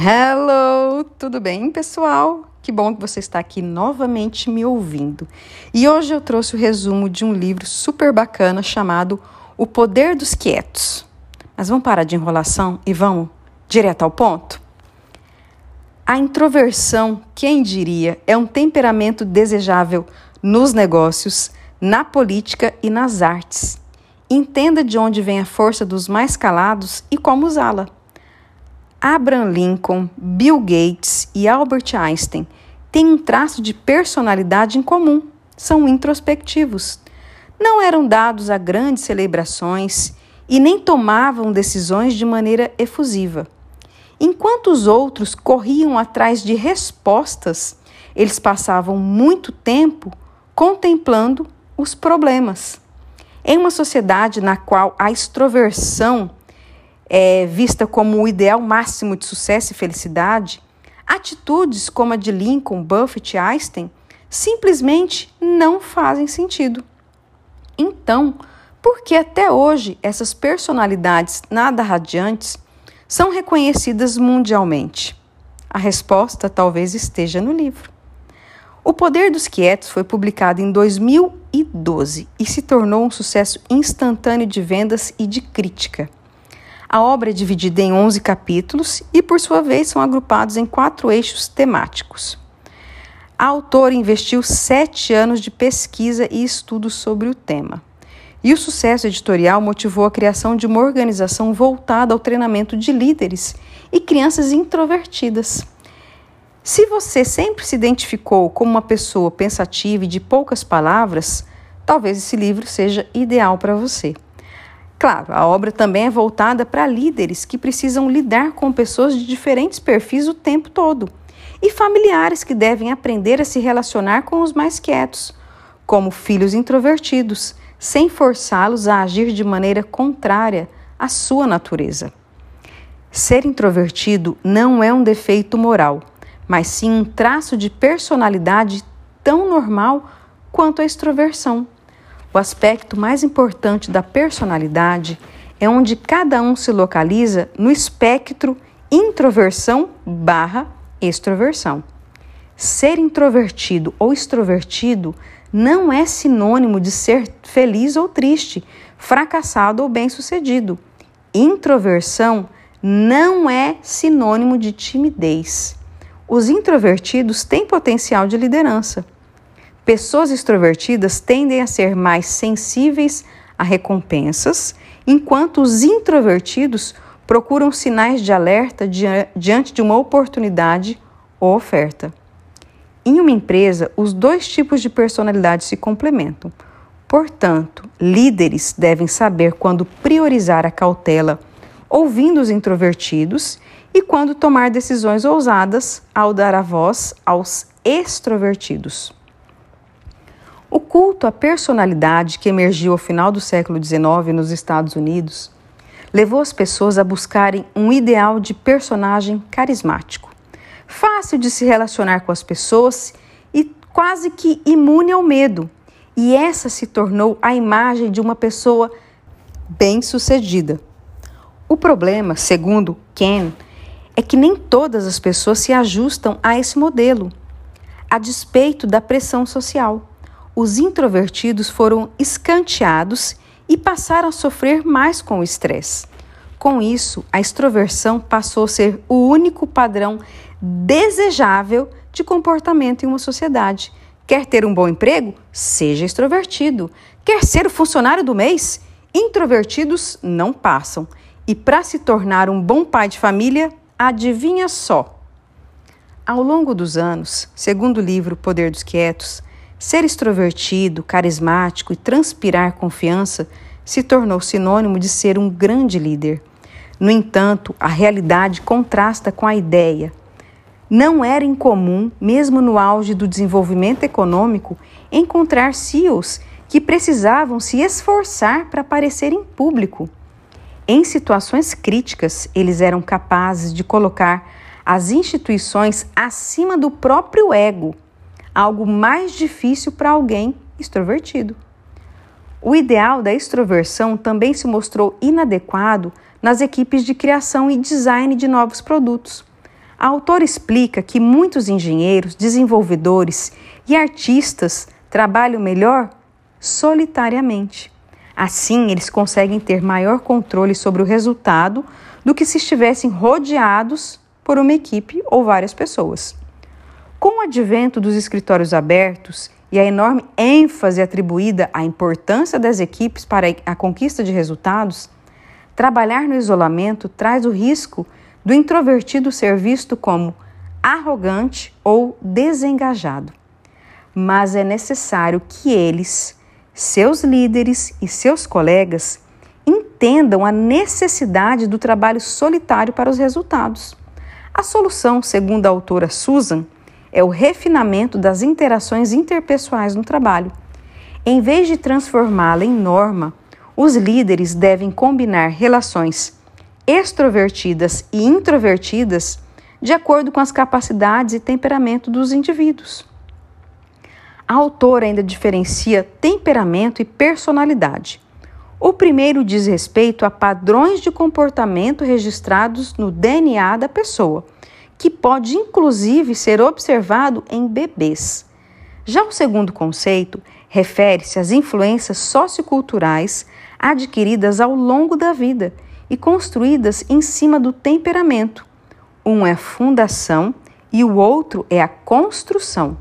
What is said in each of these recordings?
Hello, tudo bem, pessoal? Que bom que você está aqui novamente me ouvindo. E hoje eu trouxe o resumo de um livro super bacana chamado O Poder dos Quietos. Mas vamos parar de enrolação e vamos direto ao ponto? A introversão, quem diria, é um temperamento desejável nos negócios, na política e nas artes. Entenda de onde vem a força dos mais calados e como usá-la. Abraham Lincoln, Bill Gates e Albert Einstein têm um traço de personalidade em comum: são introspectivos. Não eram dados a grandes celebrações e nem tomavam decisões de maneira efusiva. Enquanto os outros corriam atrás de respostas, eles passavam muito tempo contemplando os problemas. Em uma sociedade na qual a extroversão é vista como o ideal máximo de sucesso e felicidade, atitudes como a de Lincoln, Buffett e Einstein simplesmente não fazem sentido. Então, por que até hoje essas personalidades nada radiantes são reconhecidas mundialmente? A resposta talvez esteja no livro. O Poder dos Quietos foi publicado em 2012 e se tornou um sucesso instantâneo de vendas e de crítica. A obra é dividida em 11 capítulos e, por sua vez, são agrupados em quatro eixos temáticos. A autora investiu sete anos de pesquisa e estudos sobre o tema. E o sucesso editorial motivou a criação de uma organização voltada ao treinamento de líderes e crianças introvertidas. Se você sempre se identificou como uma pessoa pensativa e de poucas palavras, talvez esse livro seja ideal para você. Claro, a obra também é voltada para líderes que precisam lidar com pessoas de diferentes perfis o tempo todo e familiares que devem aprender a se relacionar com os mais quietos, como filhos introvertidos, sem forçá-los a agir de maneira contrária à sua natureza. Ser introvertido não é um defeito moral, mas sim um traço de personalidade tão normal quanto a extroversão. O aspecto mais importante da personalidade é onde cada um se localiza no espectro introversão barra extroversão. Ser introvertido ou extrovertido não é sinônimo de ser feliz ou triste, fracassado ou bem-sucedido. Introversão não é sinônimo de timidez. Os introvertidos têm potencial de liderança. Pessoas extrovertidas tendem a ser mais sensíveis a recompensas, enquanto os introvertidos procuram sinais de alerta diante de uma oportunidade ou oferta. Em uma empresa, os dois tipos de personalidade se complementam. Portanto, líderes devem saber quando priorizar a cautela, ouvindo os introvertidos, e quando tomar decisões ousadas ao dar a voz aos extrovertidos. O culto à personalidade que emergiu ao final do século XIX nos Estados Unidos levou as pessoas a buscarem um ideal de personagem carismático, fácil de se relacionar com as pessoas e quase que imune ao medo. E essa se tornou a imagem de uma pessoa bem-sucedida. O problema, segundo Ken, é que nem todas as pessoas se ajustam a esse modelo, a despeito da pressão social os introvertidos foram escanteados e passaram a sofrer mais com o estresse. Com isso, a extroversão passou a ser o único padrão desejável de comportamento em uma sociedade. Quer ter um bom emprego? Seja extrovertido. Quer ser o funcionário do mês? Introvertidos não passam. E para se tornar um bom pai de família, adivinha só. Ao longo dos anos, segundo o livro Poder dos Quietos, Ser extrovertido, carismático e transpirar confiança se tornou sinônimo de ser um grande líder. No entanto, a realidade contrasta com a ideia. Não era incomum, mesmo no auge do desenvolvimento econômico, encontrar CEOs que precisavam se esforçar para aparecer em público. Em situações críticas, eles eram capazes de colocar as instituições acima do próprio ego algo mais difícil para alguém extrovertido. O ideal da extroversão também se mostrou inadequado nas equipes de criação e design de novos produtos. A autora explica que muitos engenheiros, desenvolvedores e artistas trabalham melhor solitariamente. Assim, eles conseguem ter maior controle sobre o resultado do que se estivessem rodeados por uma equipe ou várias pessoas. Com o advento dos escritórios abertos e a enorme ênfase atribuída à importância das equipes para a conquista de resultados, trabalhar no isolamento traz o risco do introvertido ser visto como arrogante ou desengajado. Mas é necessário que eles, seus líderes e seus colegas entendam a necessidade do trabalho solitário para os resultados. A solução, segundo a autora Susan, é o refinamento das interações interpessoais no trabalho. Em vez de transformá-la em norma, os líderes devem combinar relações extrovertidas e introvertidas de acordo com as capacidades e temperamento dos indivíduos. A autora ainda diferencia temperamento e personalidade. O primeiro diz respeito a padrões de comportamento registrados no DNA da pessoa que pode inclusive ser observado em bebês. Já o segundo conceito refere-se às influências socioculturais adquiridas ao longo da vida e construídas em cima do temperamento. Um é a fundação e o outro é a construção.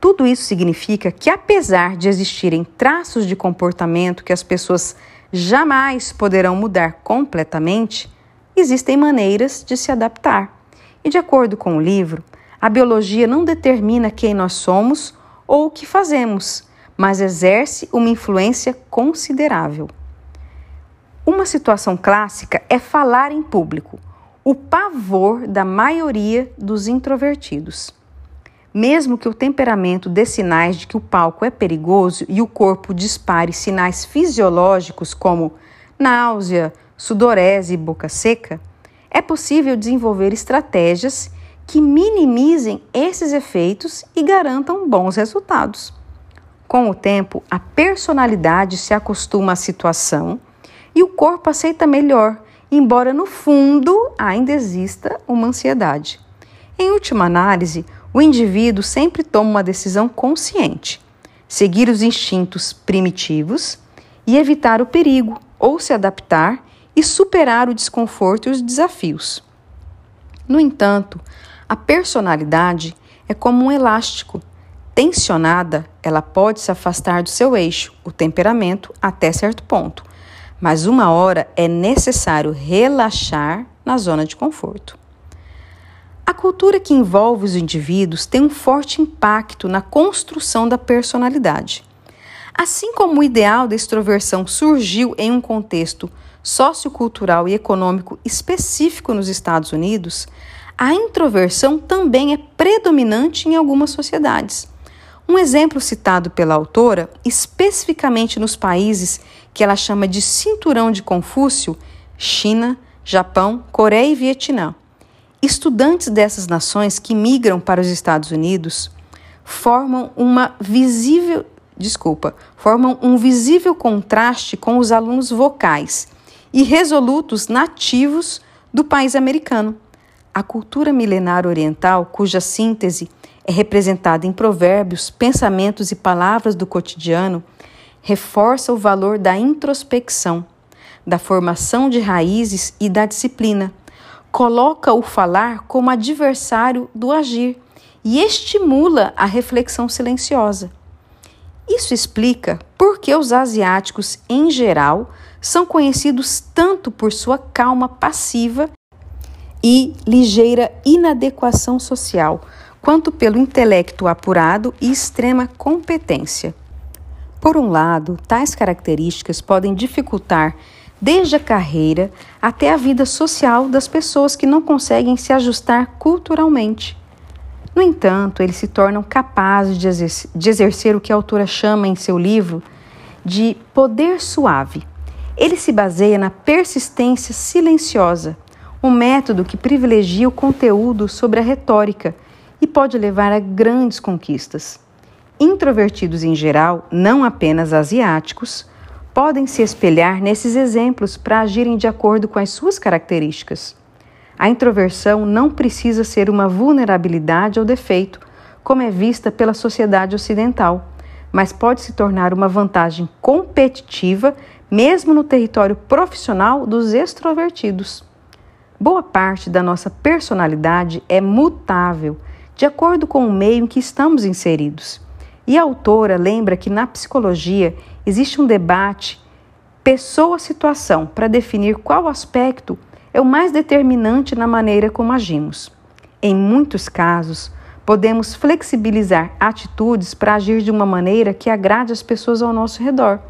Tudo isso significa que, apesar de existirem traços de comportamento que as pessoas jamais poderão mudar completamente, existem maneiras de se adaptar. E de acordo com o livro, a biologia não determina quem nós somos ou o que fazemos, mas exerce uma influência considerável. Uma situação clássica é falar em público, o pavor da maioria dos introvertidos. Mesmo que o temperamento dê sinais de que o palco é perigoso e o corpo dispare sinais fisiológicos como náusea, sudorese e boca seca, é possível desenvolver estratégias que minimizem esses efeitos e garantam bons resultados. Com o tempo, a personalidade se acostuma à situação e o corpo aceita melhor, embora no fundo ainda exista uma ansiedade. Em última análise, o indivíduo sempre toma uma decisão consciente: seguir os instintos primitivos e evitar o perigo ou se adaptar e superar o desconforto e os desafios. No entanto, a personalidade é como um elástico. Tensionada, ela pode se afastar do seu eixo, o temperamento, até certo ponto, mas uma hora é necessário relaxar na zona de conforto. A cultura que envolve os indivíduos tem um forte impacto na construção da personalidade. Assim como o ideal da extroversão surgiu em um contexto sociocultural e econômico específico nos Estados Unidos, a introversão também é predominante em algumas sociedades. Um exemplo citado pela autora, especificamente nos países que ela chama de cinturão de Confúcio, China, Japão, Coreia e Vietnã. Estudantes dessas nações que migram para os Estados Unidos formam uma visível, desculpa, formam um visível contraste com os alunos vocais e resolutos nativos do país americano. A cultura milenar oriental, cuja síntese é representada em provérbios, pensamentos e palavras do cotidiano, reforça o valor da introspecção, da formação de raízes e da disciplina. Coloca o falar como adversário do agir e estimula a reflexão silenciosa. Isso explica por que os asiáticos, em geral, são conhecidos tanto por sua calma passiva e ligeira inadequação social, quanto pelo intelecto apurado e extrema competência. Por um lado, tais características podem dificultar desde a carreira até a vida social das pessoas que não conseguem se ajustar culturalmente. No entanto, eles se tornam capazes de exercer, o que a autora chama em seu livro de poder suave ele se baseia na persistência silenciosa, um método que privilegia o conteúdo sobre a retórica e pode levar a grandes conquistas. Introvertidos em geral, não apenas asiáticos, podem se espelhar nesses exemplos para agirem de acordo com as suas características. A introversão não precisa ser uma vulnerabilidade ou defeito, como é vista pela sociedade ocidental, mas pode se tornar uma vantagem competitiva mesmo no território profissional dos extrovertidos. Boa parte da nossa personalidade é mutável, de acordo com o meio em que estamos inseridos. E a autora lembra que na psicologia existe um debate pessoa-situação para definir qual aspecto é o mais determinante na maneira como agimos. Em muitos casos, podemos flexibilizar atitudes para agir de uma maneira que agrade as pessoas ao nosso redor.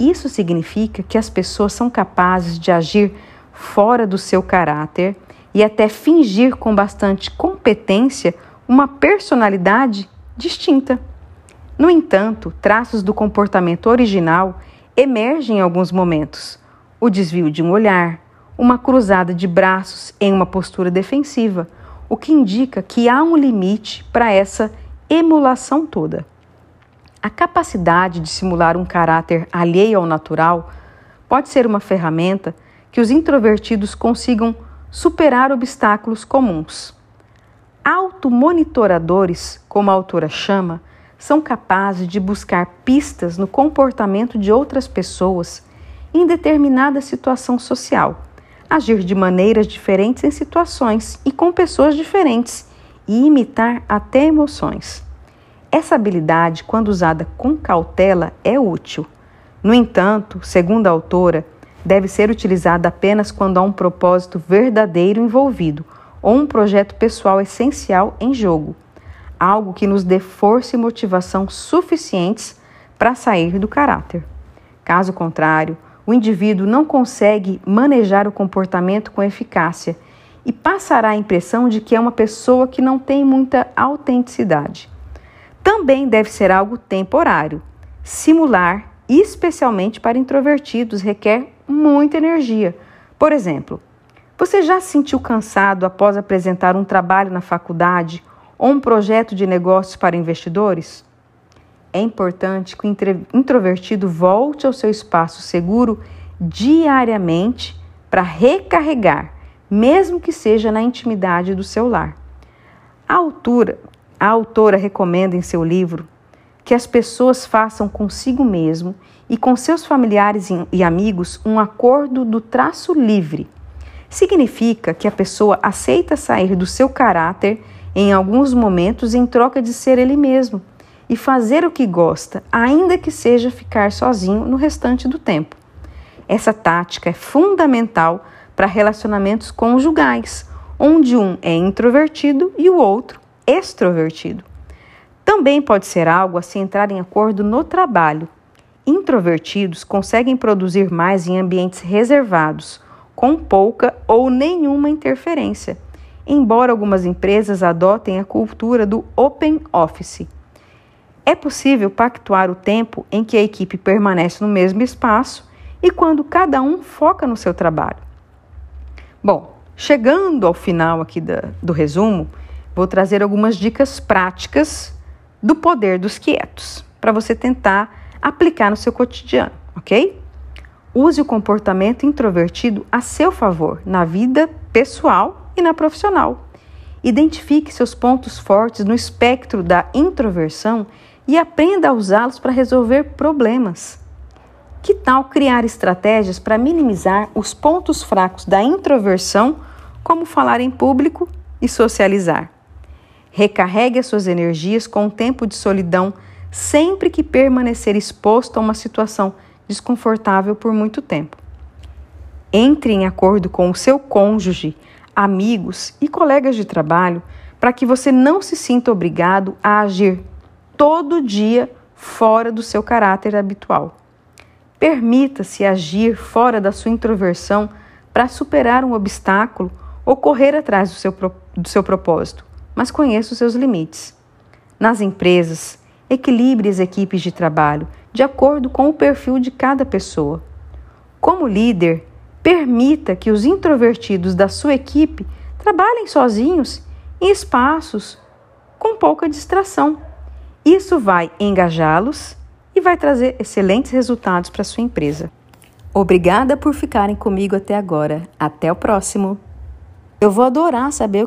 Isso significa que as pessoas são capazes de agir fora do seu caráter e até fingir com bastante competência uma personalidade distinta. No entanto, traços do comportamento original emergem em alguns momentos: o desvio de um olhar, uma cruzada de braços em uma postura defensiva, o que indica que há um limite para essa emulação toda. A capacidade de simular um caráter alheio ao natural pode ser uma ferramenta que os introvertidos consigam superar obstáculos comuns. Automonitoradores, como a autora chama, são capazes de buscar pistas no comportamento de outras pessoas em determinada situação social agir de maneiras diferentes em situações e com pessoas diferentes e imitar até emoções. Essa habilidade, quando usada com cautela, é útil. No entanto, segundo a autora, deve ser utilizada apenas quando há um propósito verdadeiro envolvido ou um projeto pessoal essencial em jogo, algo que nos dê força e motivação suficientes para sair do caráter. Caso contrário, o indivíduo não consegue manejar o comportamento com eficácia e passará a impressão de que é uma pessoa que não tem muita autenticidade. Também deve ser algo temporário. Simular, especialmente para introvertidos, requer muita energia. Por exemplo, você já se sentiu cansado após apresentar um trabalho na faculdade ou um projeto de negócios para investidores? É importante que o introvertido volte ao seu espaço seguro diariamente para recarregar, mesmo que seja na intimidade do seu lar. A, altura, a autora recomenda em seu livro que as pessoas façam consigo mesmo e com seus familiares e amigos um acordo do traço livre. Significa que a pessoa aceita sair do seu caráter em alguns momentos em troca de ser ele mesmo e fazer o que gosta, ainda que seja ficar sozinho no restante do tempo. Essa tática é fundamental para relacionamentos conjugais, onde um é introvertido e o outro extrovertido. Também pode ser algo a se entrar em acordo no trabalho. Introvertidos conseguem produzir mais em ambientes reservados, com pouca ou nenhuma interferência, embora algumas empresas adotem a cultura do open office é possível pactuar o tempo em que a equipe permanece no mesmo espaço e quando cada um foca no seu trabalho. Bom, chegando ao final aqui da, do resumo, vou trazer algumas dicas práticas do poder dos quietos para você tentar aplicar no seu cotidiano, ok? Use o comportamento introvertido a seu favor na vida pessoal e na profissional. Identifique seus pontos fortes no espectro da introversão e aprenda a usá-los para resolver problemas. Que tal criar estratégias para minimizar os pontos fracos da introversão, como falar em público e socializar? Recarregue as suas energias com um tempo de solidão sempre que permanecer exposto a uma situação desconfortável por muito tempo. Entre em acordo com o seu cônjuge, amigos e colegas de trabalho para que você não se sinta obrigado a agir todo dia fora do seu caráter habitual. Permita-se agir fora da sua introversão para superar um obstáculo ou correr atrás do seu, do seu propósito, mas conheça os seus limites. Nas empresas, equilibre as equipes de trabalho de acordo com o perfil de cada pessoa. Como líder, permita que os introvertidos da sua equipe trabalhem sozinhos em espaços com pouca distração. Isso vai engajá-los e vai trazer excelentes resultados para sua empresa. Obrigada por ficarem comigo até agora. Até o próximo! Eu vou adorar saber